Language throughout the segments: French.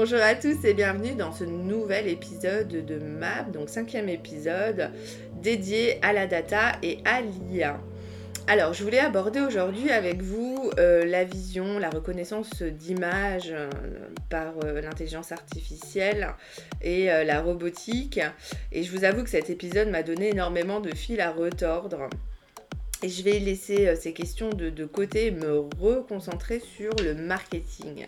Bonjour à tous et bienvenue dans ce nouvel épisode de MAP, donc cinquième épisode dédié à la data et à l'IA. Alors, je voulais aborder aujourd'hui avec vous euh, la vision, la reconnaissance d'images euh, par euh, l'intelligence artificielle et la robotique. Et je vous avoue que cet épisode m'a donné énormément de fil à retordre. Et je vais laisser ces questions de, de côté et me reconcentrer sur le marketing.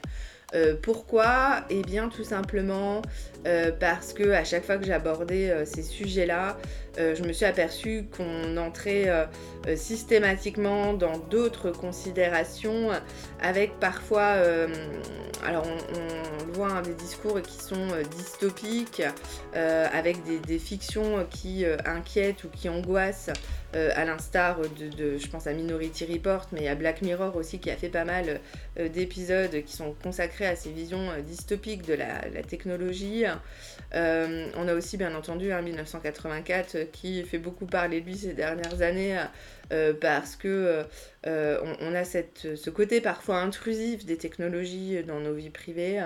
Euh, pourquoi? Eh bien tout simplement euh, parce que à chaque fois que j'abordais euh, ces sujets-là, je me suis aperçue qu'on entrait systématiquement dans d'autres considérations avec parfois, alors on, voit hein, des discours qui sont dystopiques, avec des, fictions qui inquiètent ou qui angoissent à l'instar de, je pense à Minority Report, mais à Black Mirror aussi qui a fait pas mal d'épisodes qui sont consacrés à ces visions euh, dystopiques de la, technologie. Euh, on a aussi bien entendu un 1984 euh, qui fait beaucoup parler de lui ces dernières années parce que on, a cette, ce côté parfois intrusif des technologies dans nos vies privées.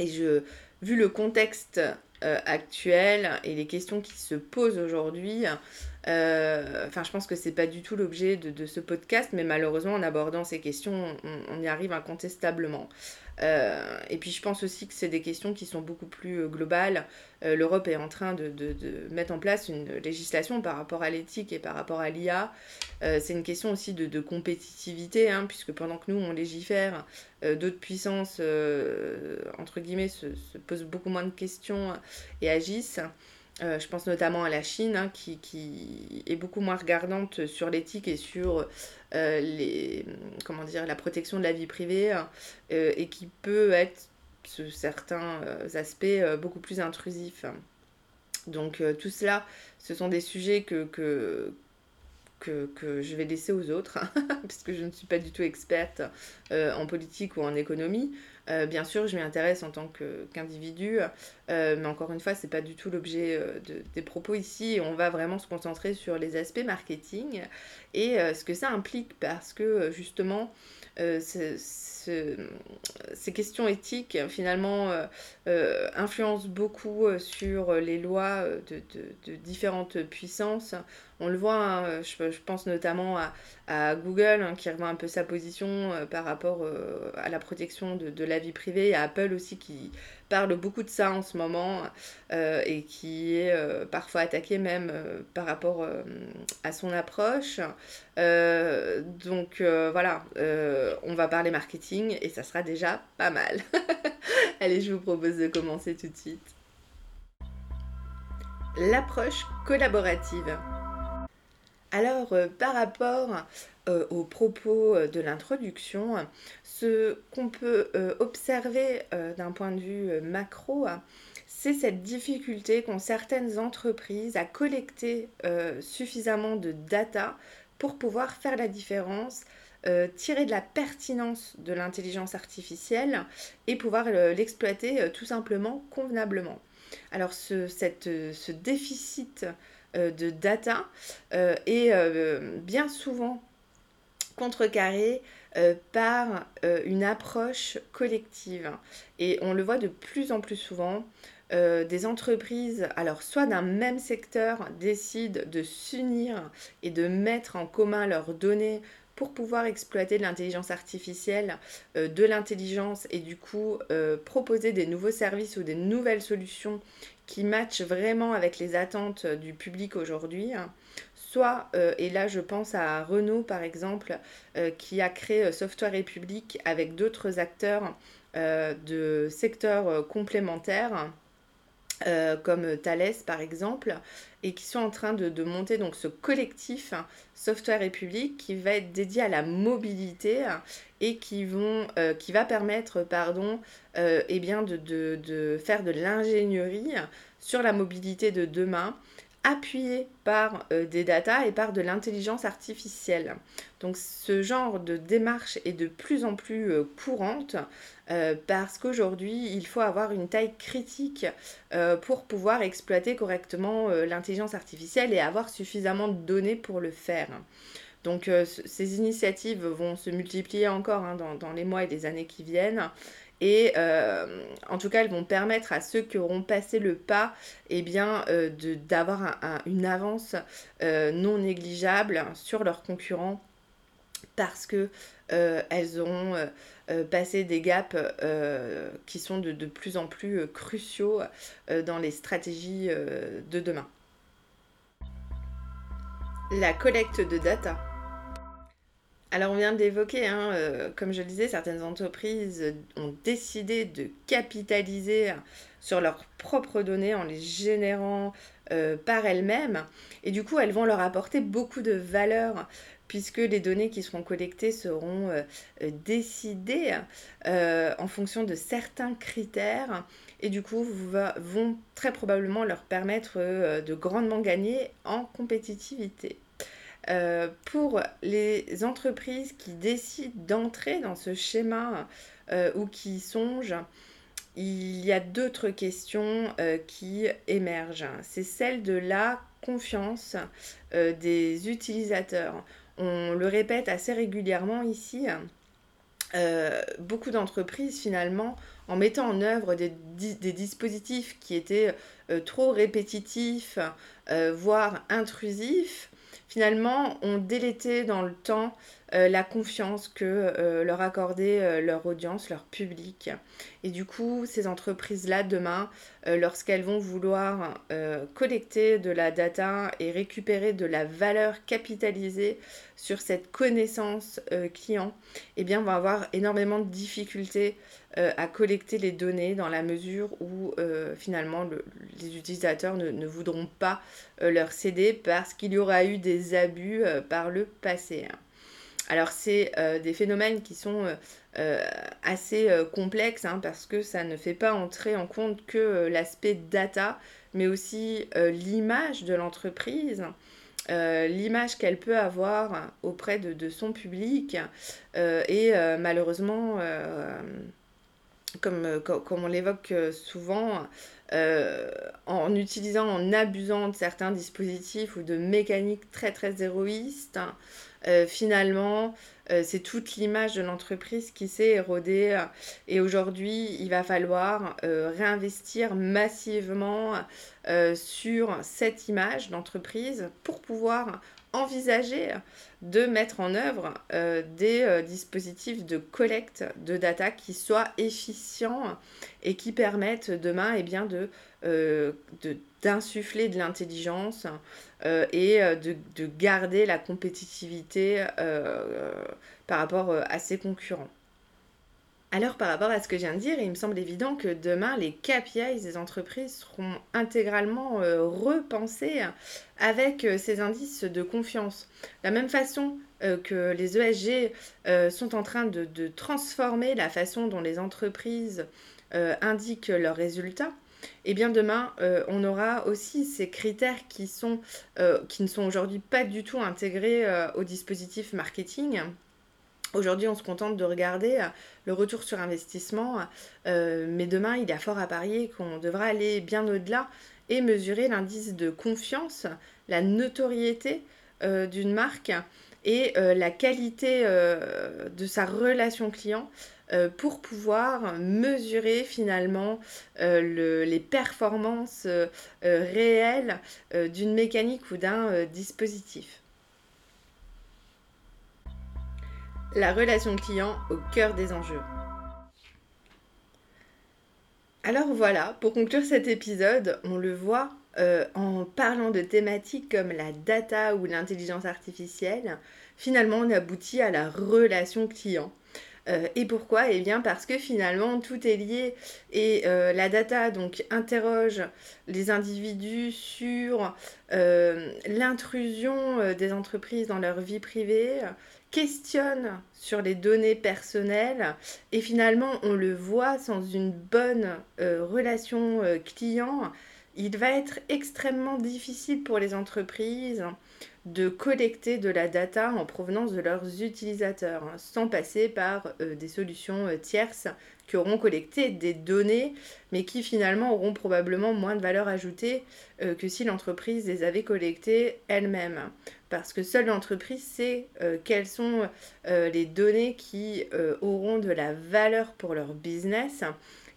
Et je, vu le contexte actuel et les questions qui se posent aujourd'hui, enfin, je pense que c'est pas du tout l'objet de, ce podcast, mais malheureusement, en abordant ces questions, on y arrive incontestablement. Euh, et puis je pense aussi que c'est des questions qui sont beaucoup plus euh, globales. Euh, L'Europe est en train de, mettre en place une législation par rapport à l'éthique et par rapport à l'IA. c'est une question aussi de, compétitivité, hein, puisque pendant que nous on légifère, d'autres puissances, entre guillemets, se, posent beaucoup moins de questions et agissent. Euh, je pense notamment à la Chine, hein, qui, est beaucoup moins regardante sur l'éthique et sur euh, les, comment dire, la protection de la vie privée, euh, et qui peut être, sur certains aspects, beaucoup plus intrusif. Donc tout cela, ce sont des sujets que, que, que, je vais laisser aux autres, puisque je ne suis pas du tout experte en politique ou en économie. Euh, bien sûr, je m'y intéresse en tant qu'individu, euh, mais encore une fois, ce n'est pas du tout l'objet euh, des propos ici. On va vraiment se concentrer sur les aspects marketing et ce que ça implique, parce que justement, ces questions éthiques finalement influencent beaucoup sur les lois de, différentes puissances. On le voit, hein, je, pense notamment à, Google hein, qui revoit un peu sa position par rapport à la protection de, la vie privée, à Apple aussi qui parle beaucoup de ça en ce moment euh, et qui est euh, parfois attaqué même euh, par rapport à son approche. donc voilà, on va parler marketing et ça sera déjà pas mal. Allez, je vous propose de commencer tout de suite. L'approche collaborative. Alors, par rapport aux propos de l'introduction, ce qu'on peut euh, observer euh, d'un point de vue euh, macro, c'est cette difficulté qu'ont certaines entreprises à collecter suffisamment de data pour pouvoir faire la différence, tirer de la pertinence de l'intelligence artificielle et pouvoir l'exploiter tout simplement convenablement. Alors ce déficit de data est bien souvent contrecarré euh, par euh, une approche collective. Et on le voit de plus en plus souvent. Euh, des entreprises, alors soit d'un même secteur, décident de s'unir et de mettre en commun leurs données pour pouvoir exploiter de l'intelligence artificielle, de l'intelligence et du coup proposer des nouveaux services ou des nouvelles solutions qui matchent vraiment avec les attentes du public aujourd'hui. Soit, euh, et là je pense à Renault par exemple, euh, qui a créé euh, Software République avec d'autres acteurs de secteurs complémentaires. Comme Thales par exemple, et qui sont en train de, monter donc ce collectif Software République qui va être dédié à la mobilité et qui, vont, qui va permettre pardon, eh bien de, faire de l'ingénierie sur la mobilité de demain appuyé par euh, des datas et par de l'intelligence artificielle. Donc ce genre de démarche est de plus en plus euh, courante euh, parce qu'aujourd'hui il faut avoir une taille critique pour pouvoir exploiter correctement l'intelligence artificielle et avoir suffisamment de données pour le faire. Donc ces initiatives vont se multiplier encore hein, dans, dans, les mois et les années qui viennent Et en tout cas, elles vont permettre à ceux qui auront passé le pas eh bien, d'avoir une avance non négligeable sur leurs concurrents parce que elles ont passé des gaps qui sont de, de, plus en plus cruciaux dans les stratégies de demain. La collecte de data. Alors on vient d'évoquer, hein, euh, comme je le disais, certaines entreprises ont décidé de capitaliser sur leurs propres données en les générant euh, par elles-mêmes. Et du coup, elles vont leur apporter beaucoup de valeur puisque les données qui seront collectées seront euh, décidées en fonction de certains critères et du coup vont très probablement leur permettre de grandement gagner en compétitivité. Euh, pour les entreprises qui décident d'entrer dans ce schéma euh, ou qui songent, il y a d'autres questions euh, qui émergent. C'est celle de la confiance des utilisateurs. On le répète assez régulièrement ici. beaucoup d'entreprises finalement en mettant en œuvre des, des dispositifs qui étaient trop répétitifs, voire intrusifs, finalement ont délété dans le temps euh, la confiance que euh, leur accordait euh, leur audience, leur public. Et du coup, ces entreprises-là, demain, lorsqu'elles vont vouloir collecter de la data et récupérer de la valeur capitalisée sur cette connaissance client, eh bien, vont avoir énormément de difficultés à collecter les données dans la mesure où finalement les utilisateurs ne, voudront pas leur céder parce qu'il y aura eu des abus par le passé. Alors c'est euh, des phénomènes qui sont euh, euh, assez complexes hein, parce que ça ne fait pas entrer en compte que l'aspect data, mais aussi l'image de l'entreprise. L'image qu'elle peut avoir auprès de, son public et malheureusement comme, comme, on l'évoque souvent, en utilisant, en abusant de certains dispositifs ou de mécaniques très très héroïstes, euh, finalement, euh, c'est toute l'image de l'entreprise qui s'est érodée. Et aujourd'hui, il va falloir euh, réinvestir massivement sur cette image d'entreprise pour pouvoir envisager de mettre en œuvre des dispositifs de collecte de data qui soient efficients et qui permettent demain eh bien, de, d'insuffler de l'intelligence euh, et euh, de, garder la compétitivité euh, par rapport à ses concurrents. Alors par rapport à ce que je viens de dire, il me semble évident que demain, les KPIs des entreprises seront intégralement repensés avec ces indices de confiance. De la même façon que les ESG sont en train de, transformer la façon dont les entreprises indiquent leurs résultats, et eh bien demain, euh, on aura aussi ces critères qui, euh, ne sont aujourd'hui pas du tout intégrés euh, au dispositif marketing. Aujourd'hui, on se contente de regarder le retour sur investissement, mais demain, il y a fort à parier qu'on devra aller bien au-delà et mesurer l'indice de confiance, la notoriété d'une marque et la qualité de sa relation client euh, pour pouvoir mesurer finalement euh, les performances euh, réelles d'une mécanique ou d'un dispositif. La relation client au cœur des enjeux. Alors voilà, pour conclure cet épisode, on le voit en parlant de thématiques comme la data ou l'intelligence artificielle, finalement on aboutit à la relation client. Euh, et pourquoi? Eh bien parce que finalement tout est lié et euh, la data donc interroge les individus sur euh, l'intrusion des entreprises dans leur vie privée, questionne sur les données personnelles et finalement on le voit sans une bonne relation client, il va être extrêmement difficile pour les entreprises de collecter de la data en provenance de leurs utilisateurs, hein, sans passer par euh, des solutions euh, tierces qui auront collecté des données, mais qui finalement auront probablement moins de valeur ajoutée euh, que si l'entreprise les avait collectées elle-même. parce que seule l'entreprise sait quelles sont les données qui auront de la valeur pour leur business.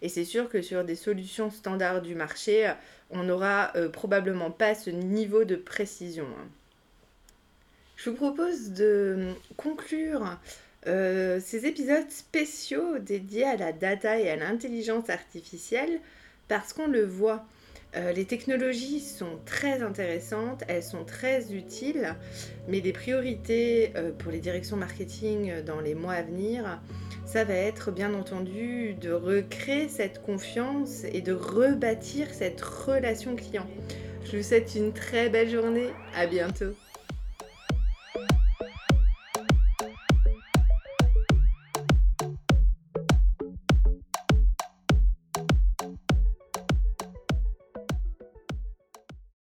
Et c'est sûr que sur des solutions standards du marché, on n'aura probablement pas ce niveau de précision. Je vous propose de conclure ces épisodes spéciaux dédiés à la data et à l'intelligence artificielle parce qu'on le voit. Euh, les technologies sont très intéressantes, elles sont très utiles, mais les priorités euh, pour les directions marketing euh, dans les mois à venir, ça va être bien entendu de recréer cette confiance et de rebâtir cette relation client. Je vous souhaite une très belle journée, à bientôt